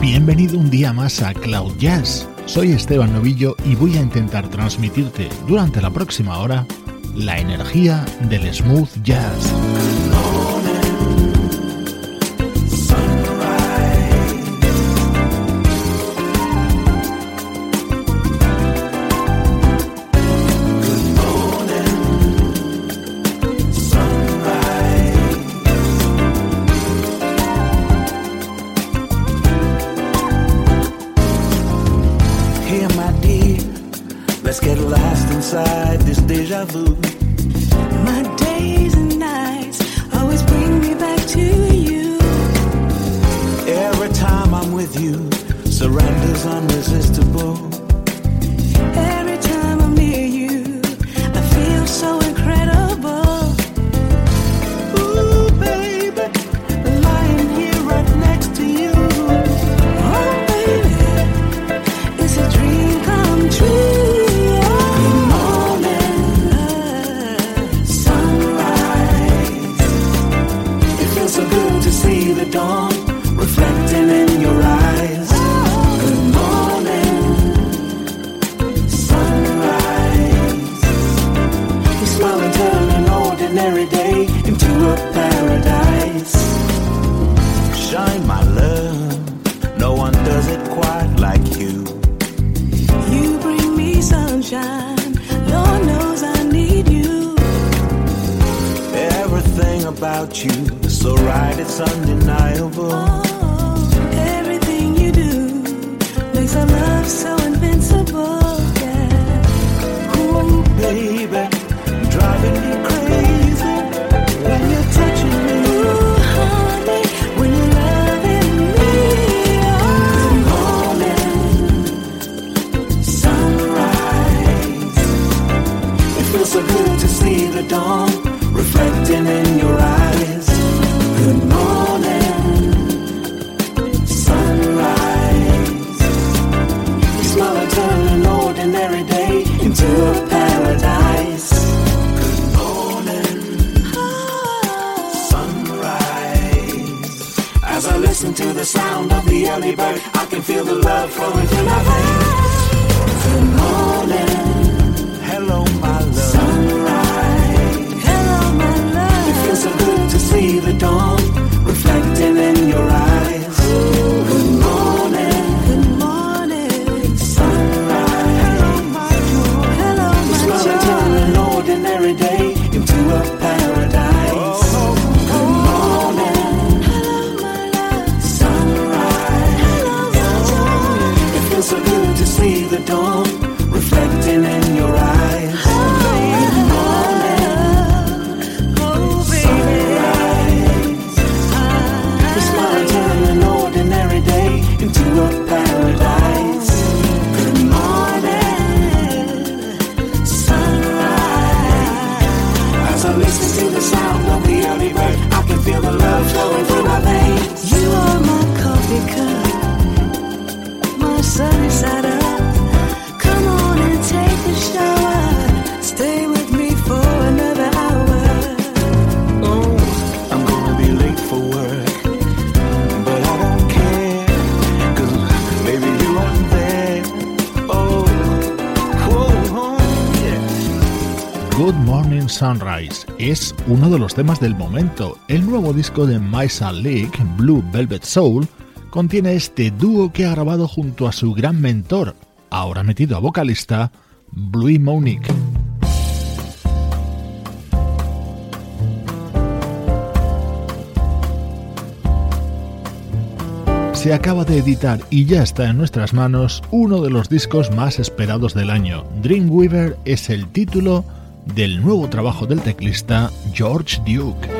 Bienvenido un día más a Cloud Jazz. Soy Esteban Novillo y voy a intentar transmitirte durante la próxima hora la energía del smooth jazz. Let's get lost inside this deja vu. My days don't that's undeniable. Ordinary day into a paradise. Good morning, sunrise. As I listen to the sound of the early bird, I can feel the love flowing through my veins. up. Sunrise es uno de los temas del momento. El nuevo disco de Maisa League, Blue Velvet Soul, contiene este dúo que ha grabado junto a su gran mentor, ahora metido a vocalista, Bluey Monique. Se acaba de editar y ya está en nuestras manos uno de los discos más esperados del año. Dreamweaver es el título del nuevo trabajo del teclista George Duke.